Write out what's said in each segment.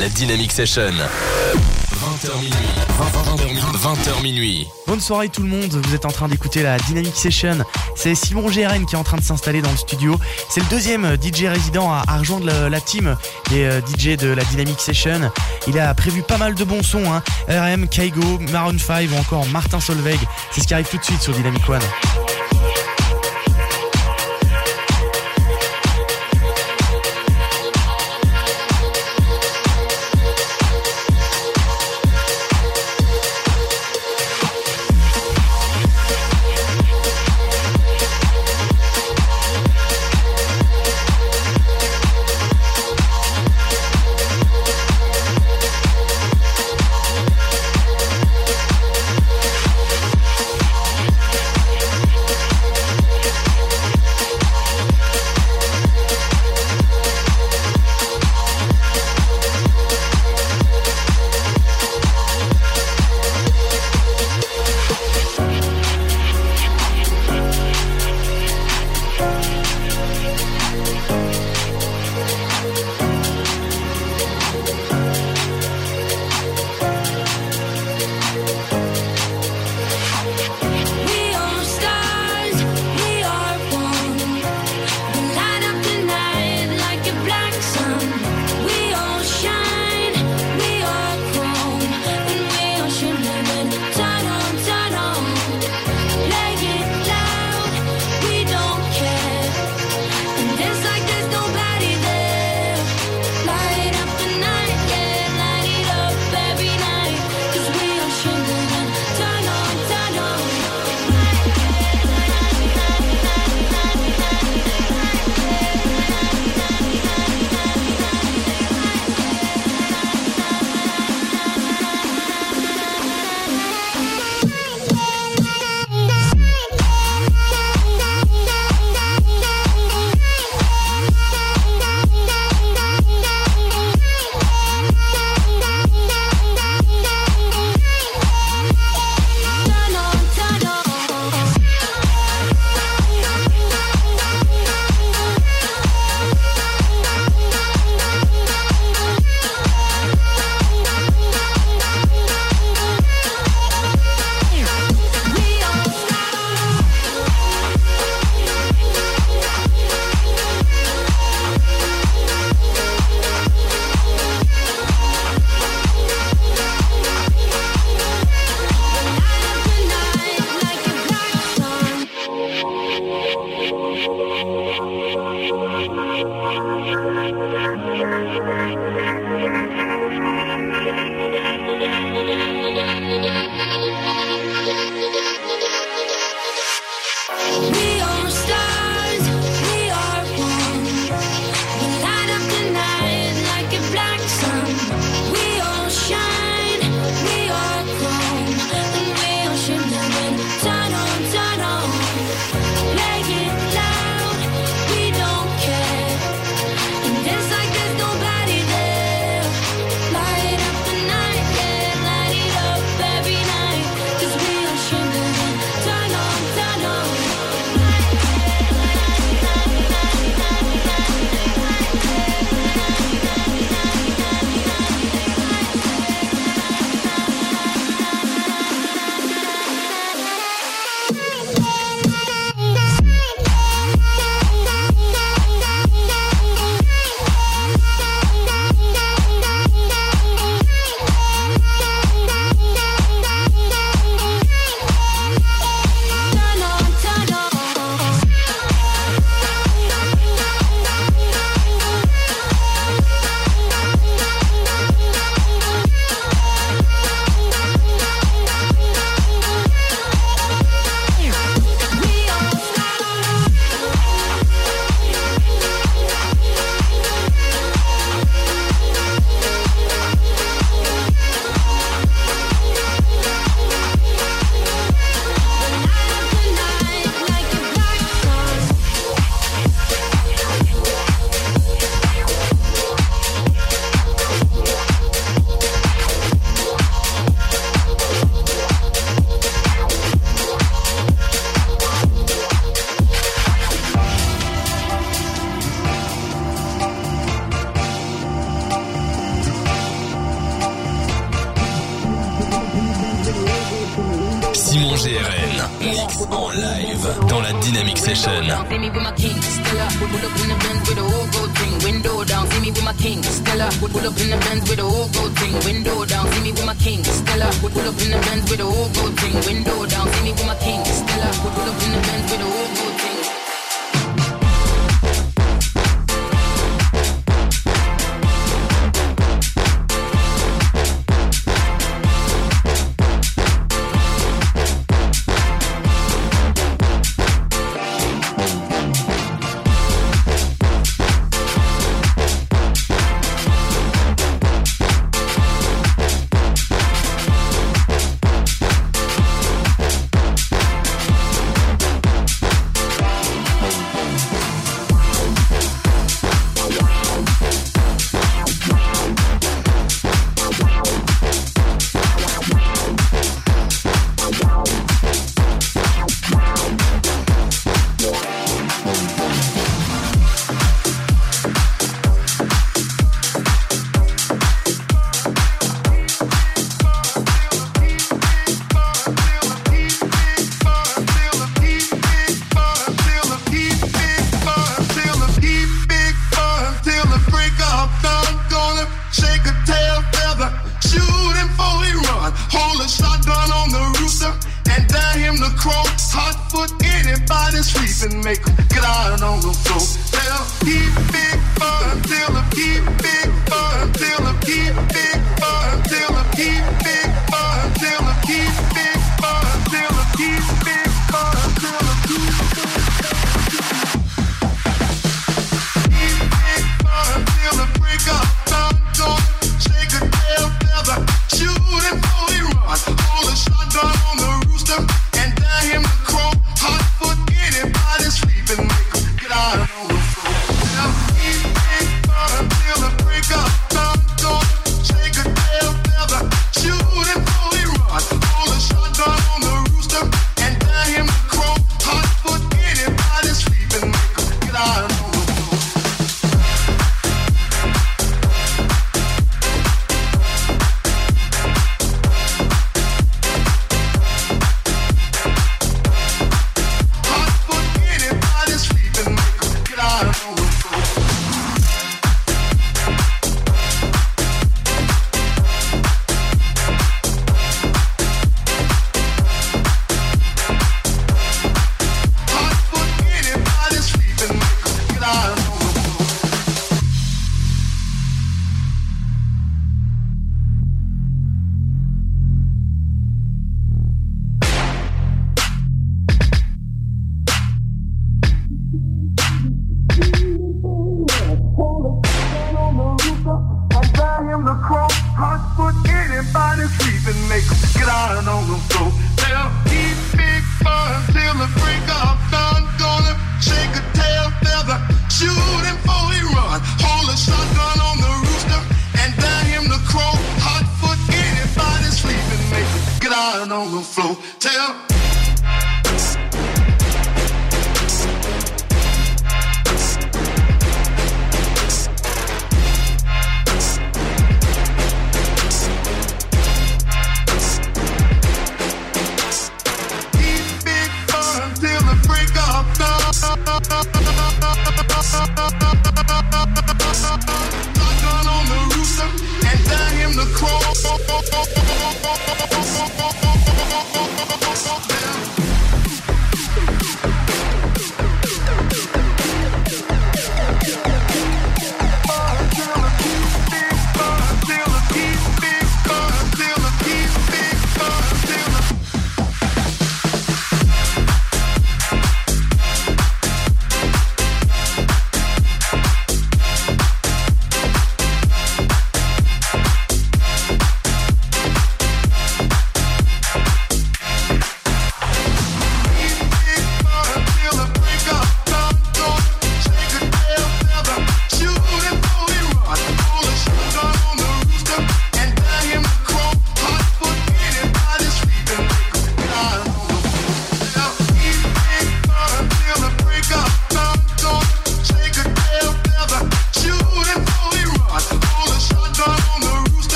la Dynamic Session. 20h minuit. 20h minuit. Bonne soirée tout le monde, vous êtes en train d'écouter la Dynamic Session. C'est Simon GRN qui est en train de s'installer dans le studio. C'est le deuxième DJ résident à, rejoindre la team des euh, DJ de la Dynamic Session. Il a prévu pas mal de bons sons, hein. RM, Kaigo, Maroon 5 ou encore Martin Solveig. C'est ce qui arrive tout de suite sur Dynamic One.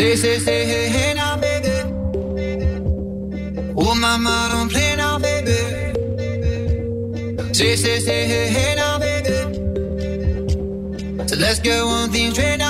Say, say, say, hey, hey now, baby. Oh, mama, don't play now, baby. Say, say, say, hey, hey now, baby. So let's get one thing straight now,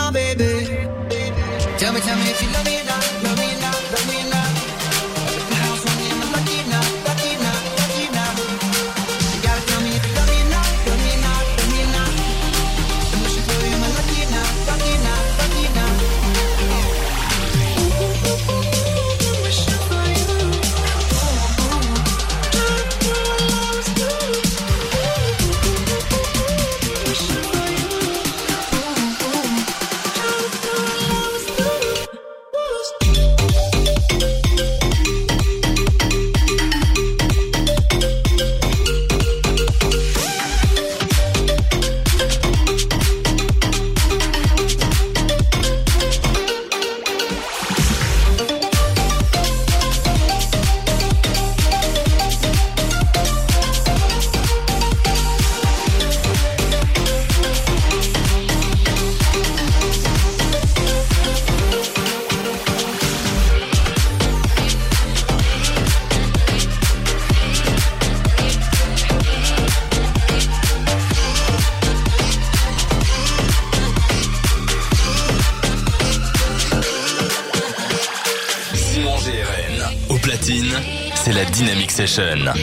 Session. Are we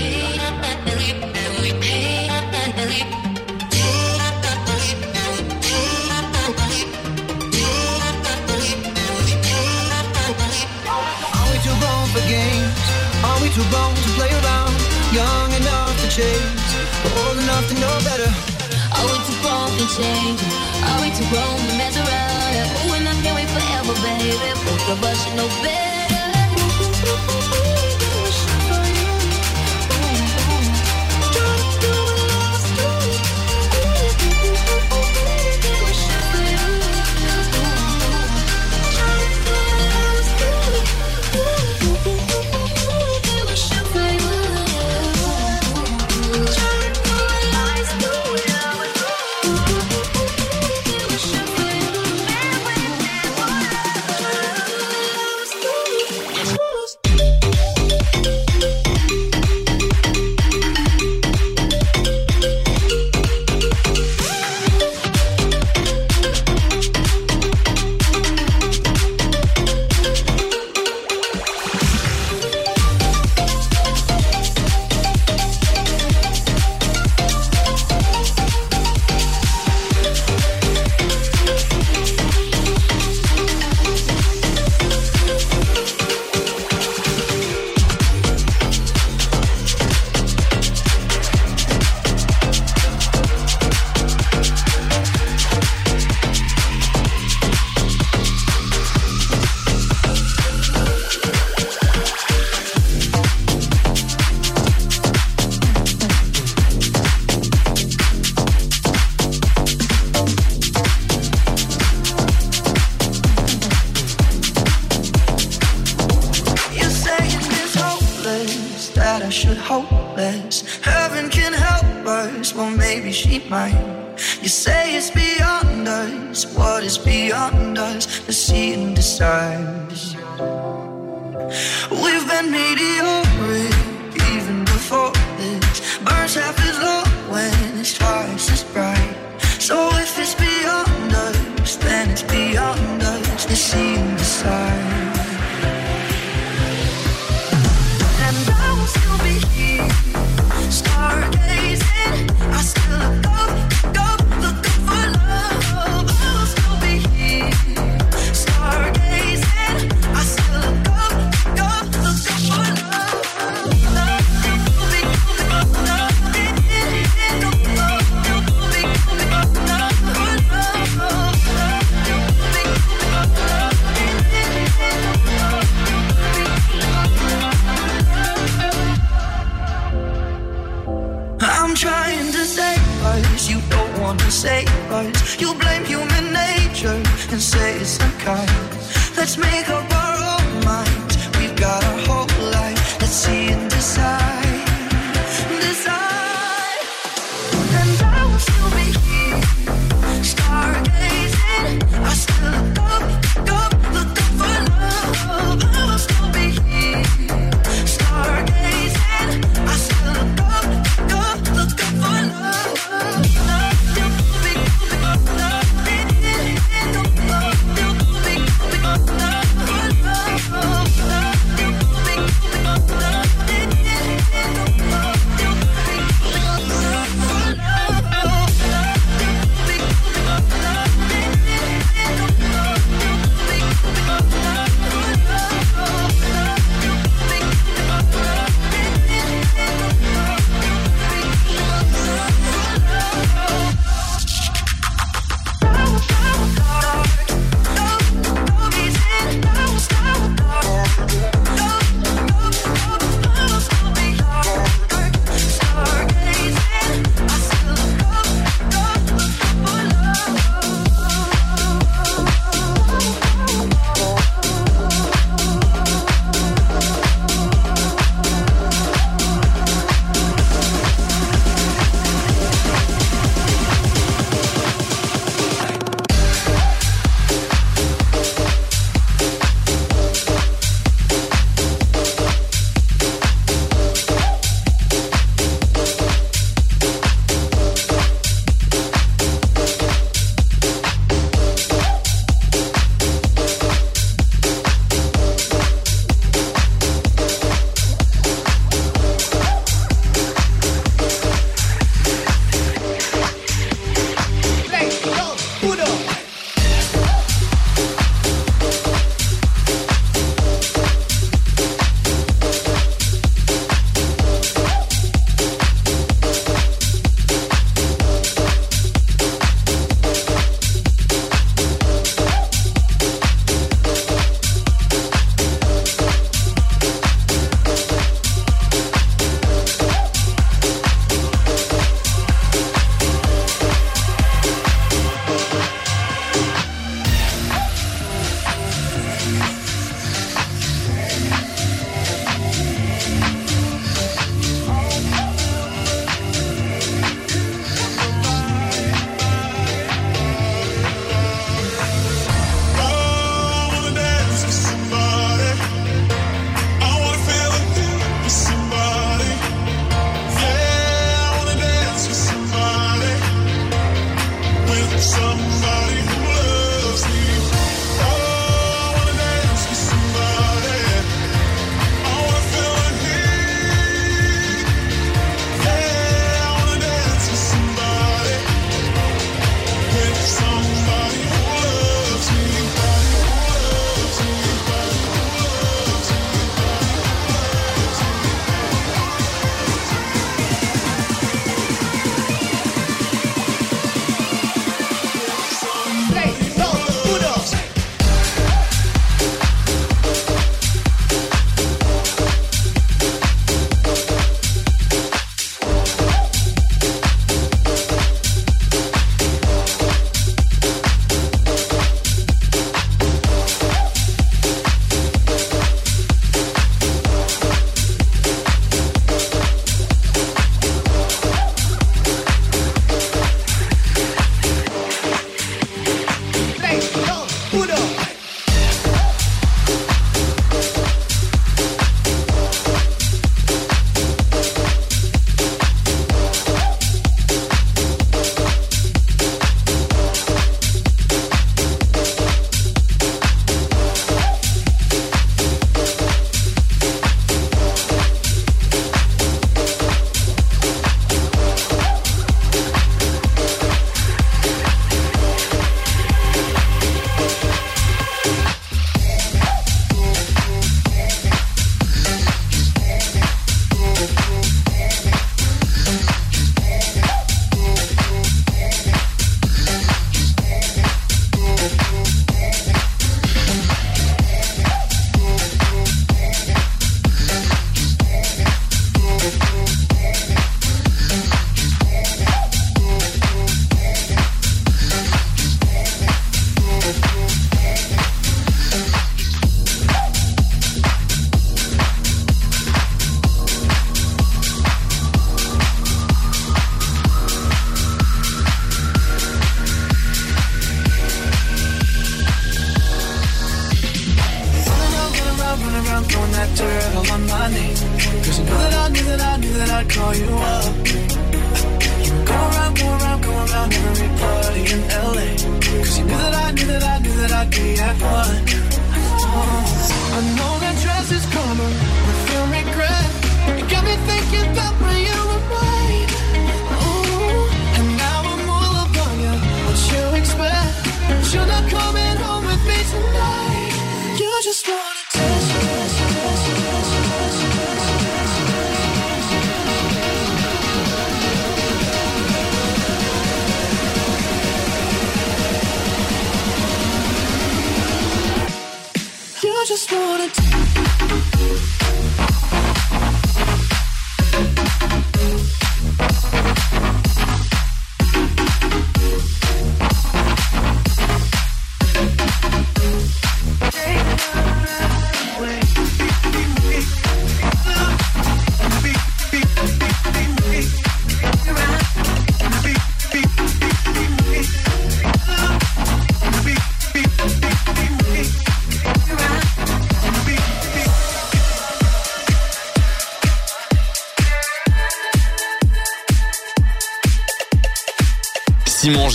too grown for games? Are we too grown to play around? Young enough to chase, but old enough to know better. Are we too grown to change? Are we too grown to mess around? Yeah, ooh, and I can't wait forever, baby. Both of us should know better. That I should hope less. Heaven can help us, well, maybe she might. You say it's beyond us, what is beyond us? Let's see and decide. We've been mediocre even before this. Burns half as low when it's twice as bright. So if it's beyond us, then it's beyond us. Let's see and decide. Save us. You blame human nature and say it's unkind. Let's make up our own minds. We've got our whole life. Let's see and. Decide.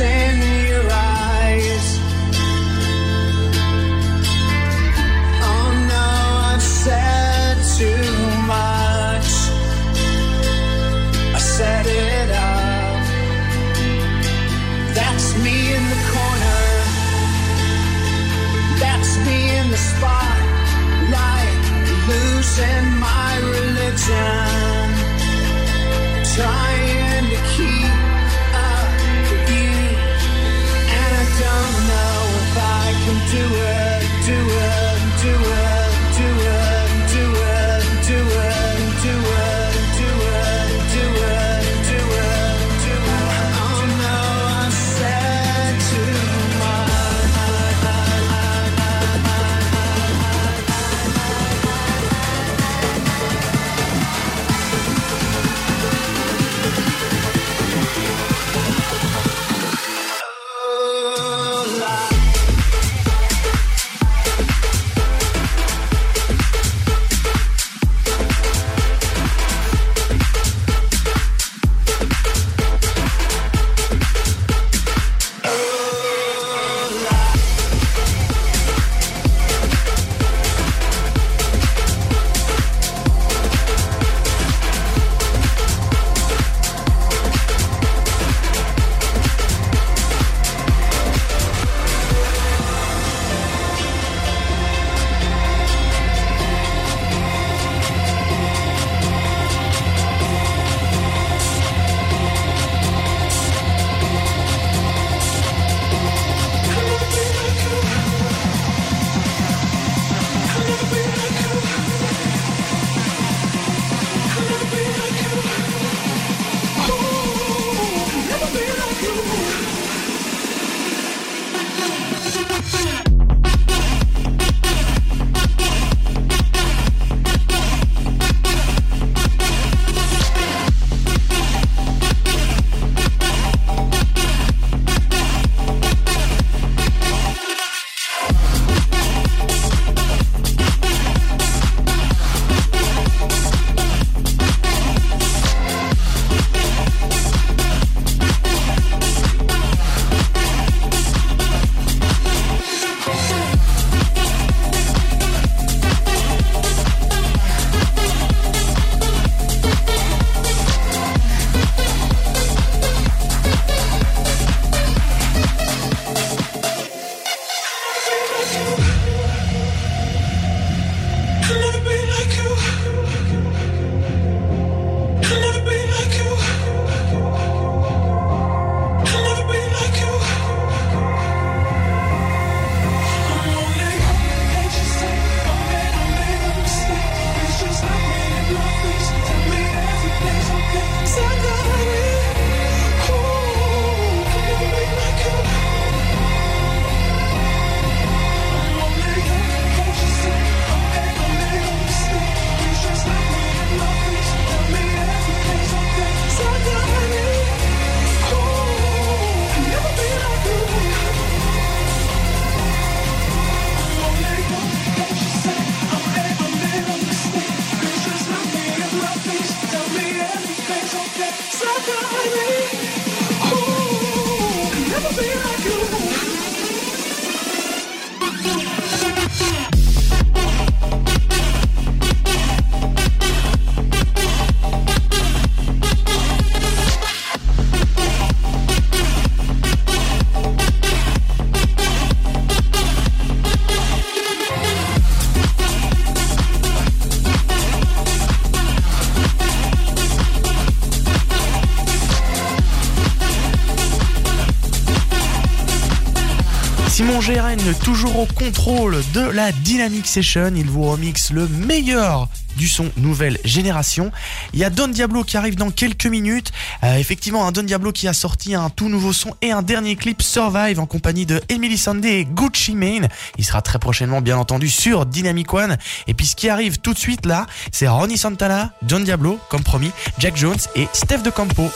in your eyes. Oh no, I've said too much. I it. That's me in the corner. That's me in the losing my religion. to her. Toujours au contrôle de la Dynamic Session. Il vous remixe le meilleur du son nouvelle génération. Il y a Don Diablo qui arrive dans quelques minutes. Euh, effectivement, un Don Diablo qui a sorti un tout nouveau son et un dernier clip Survive en compagnie de Emily Sandé et Gucci Mane. Il sera très prochainement, bien entendu, sur Dynamic One. Et puis ce qui arrive tout de suite là, c'est Ronnie Santana, Don Diablo, comme promis, Jack Jones et Steph de Campo.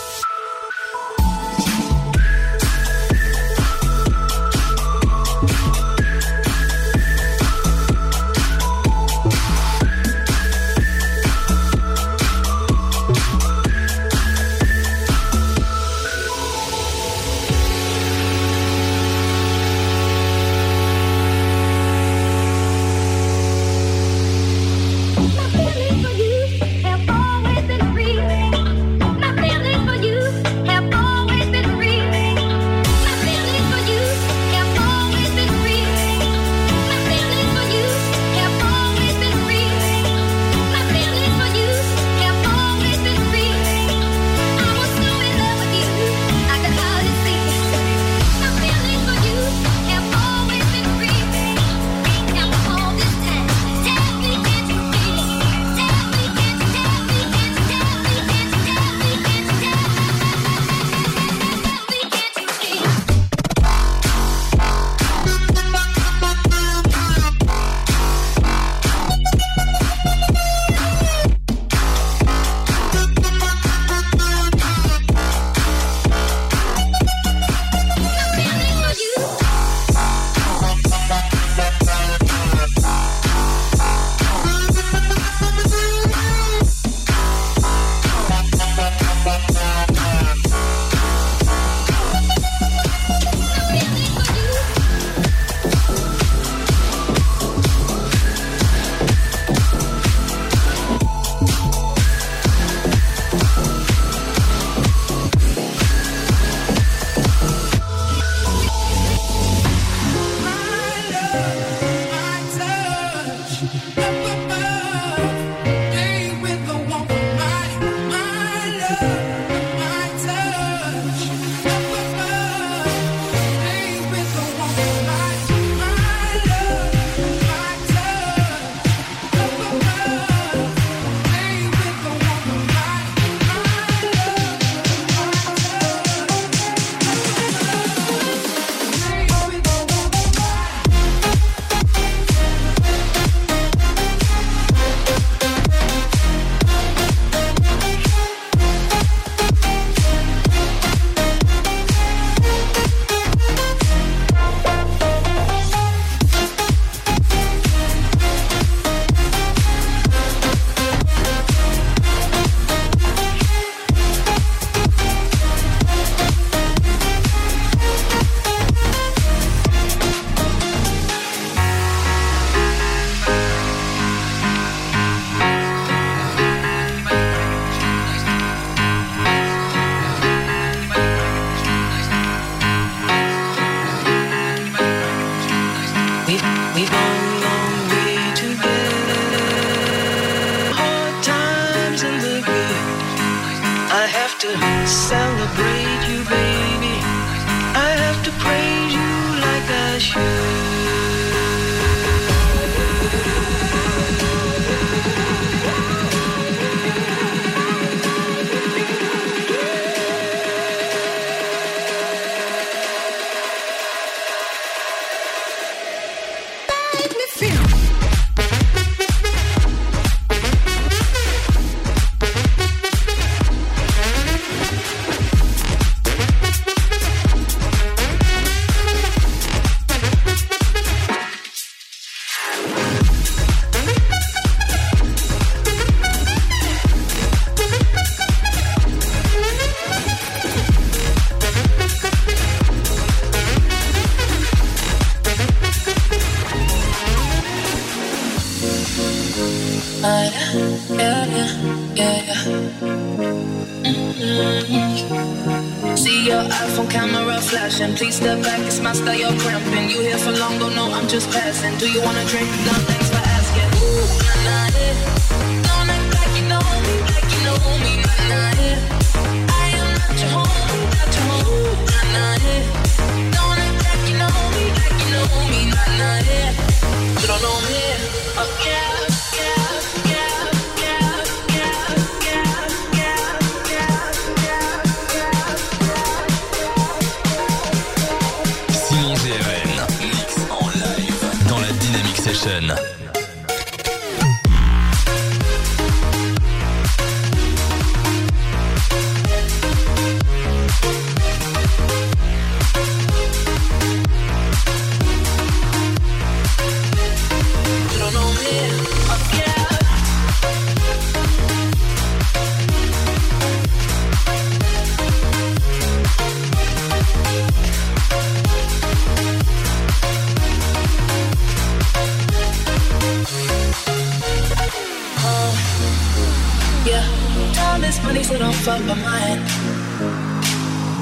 Money, so don't fuck my mind.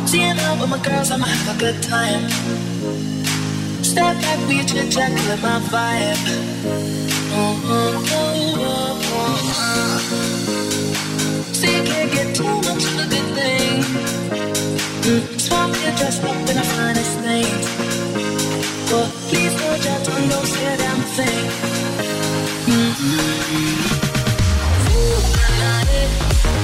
Seeing out with my girls, I'ma have a good time. Step back, we chit chat, kill my vibe. See, you can't get too much of a good thing. Mm, Swap get dressed up in the finest things. But please your tongue, don't say a damn thing. Ooh, nah, eh.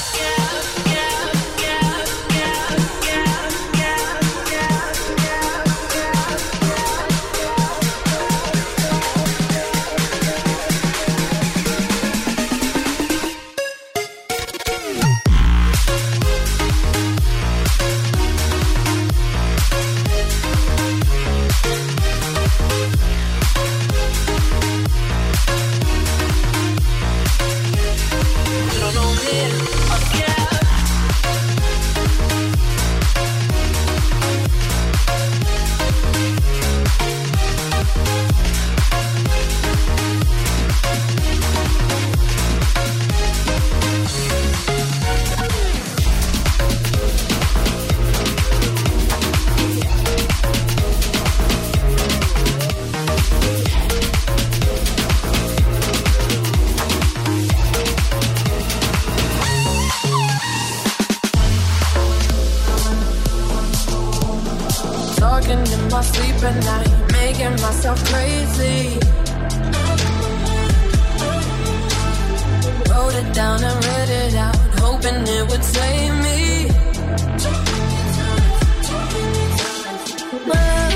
sleep at night, making myself crazy. Wrote it down and read it out, hoping it would save me. Well,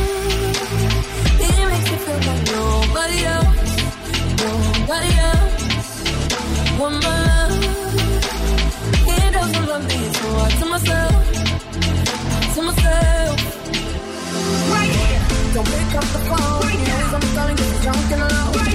it makes me feel like nobody else, nobody else. Want my love, it doesn't love me, so I to myself, pick up the phone. Right now. I'm calling to drunk and alone. Right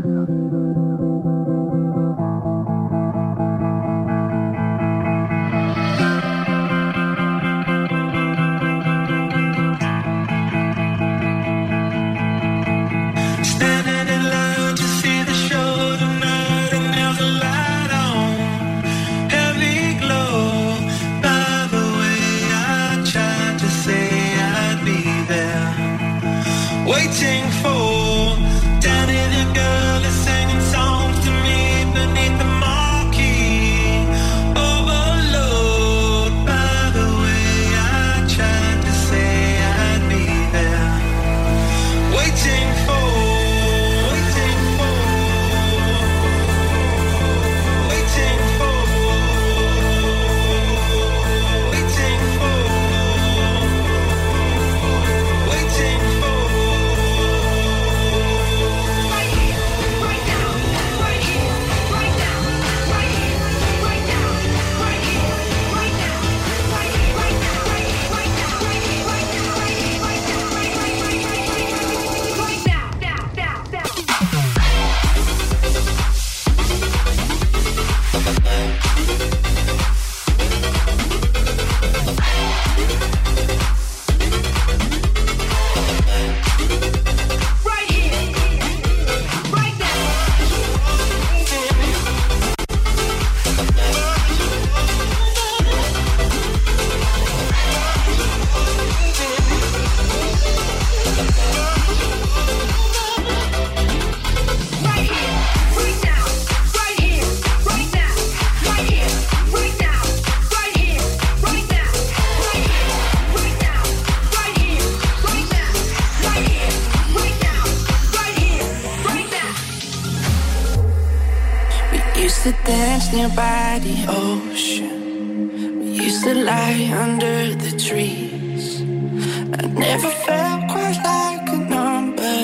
Nearby the ocean. We used to lie under the trees. I never felt quite like a number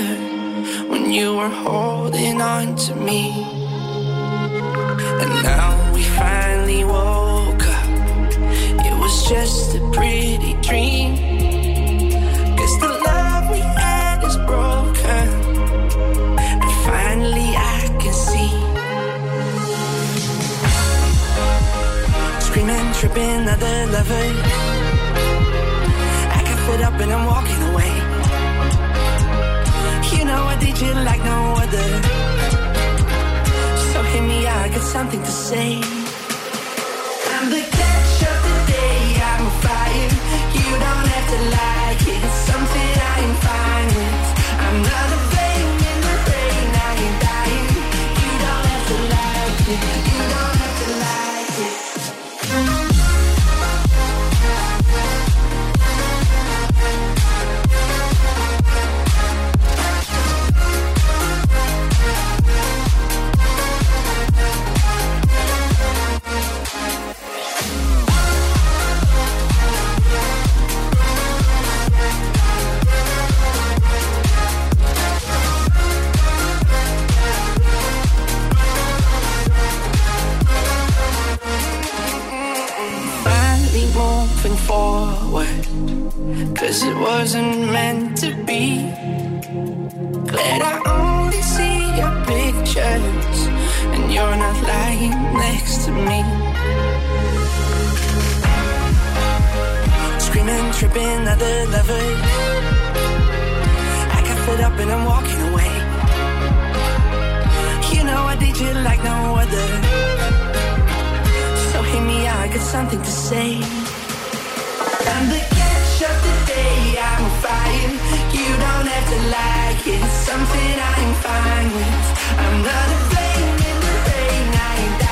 when you were holding on to me. And now we finally woke up. It was just a pretty Tripping, other lovers. I can fit up and I'm walking away. You know I did you like no other. So hear me out, I got something to say. I'm the catch of the day, I'm a fire. You don't have to like it, it's something I am fine with. I'm not a flame in the rain, I ain't dying. You don't have to like it, finally moving forward. Cause it wasn't meant to be. Glad I only see your pictures, and you're not lying next to me. Screaming, tripping, other lovers. I got fed up and I'm walking away. You know I did you like no other. So hear me out, I got something to say. I'm the catch of the day, I'm a fire. You don't have to like it, it's something I'm fine with. I'm not a flame in the rain, I ain't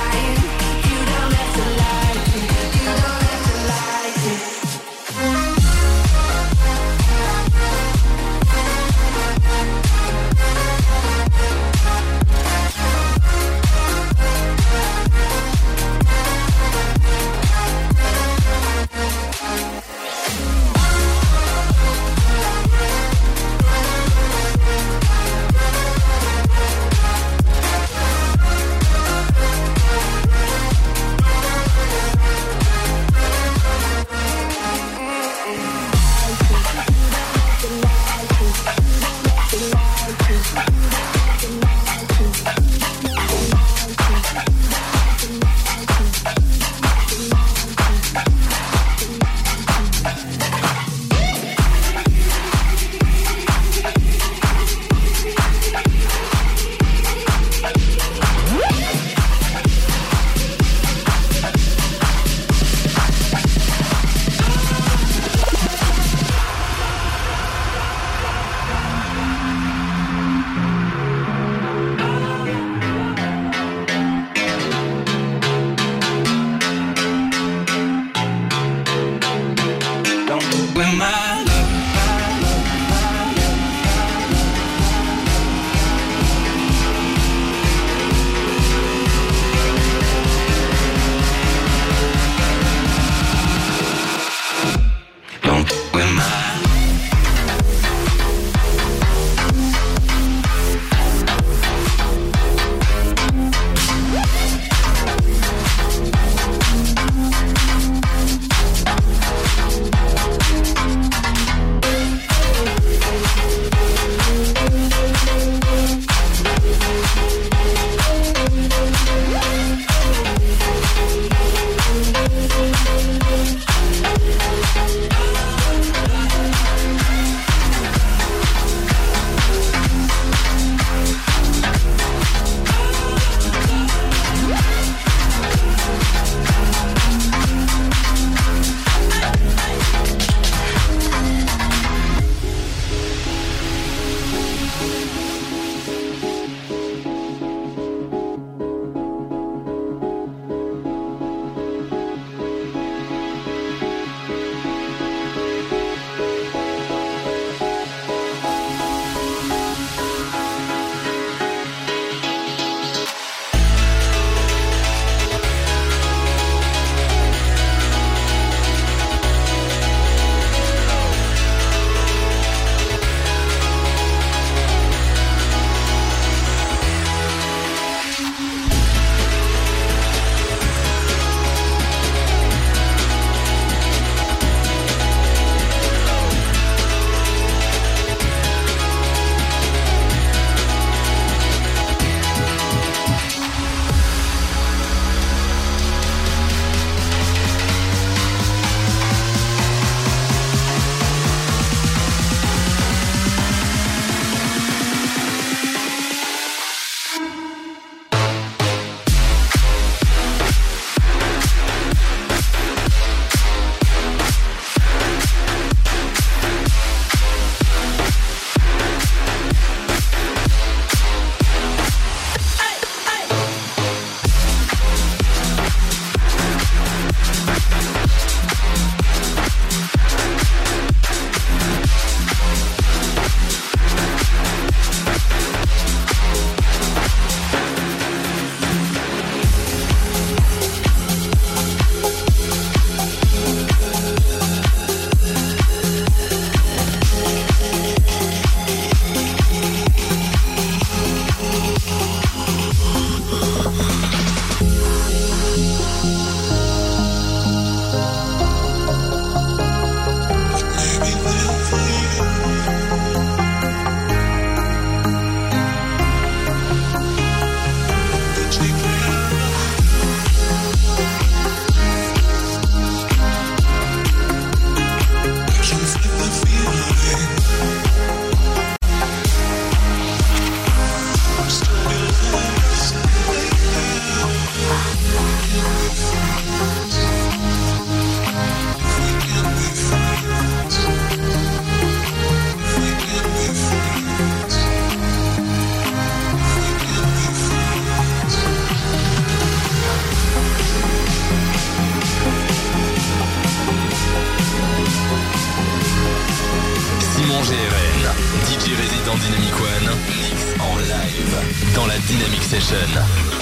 Dynamic One, Mix en live dans la Dynamic Session.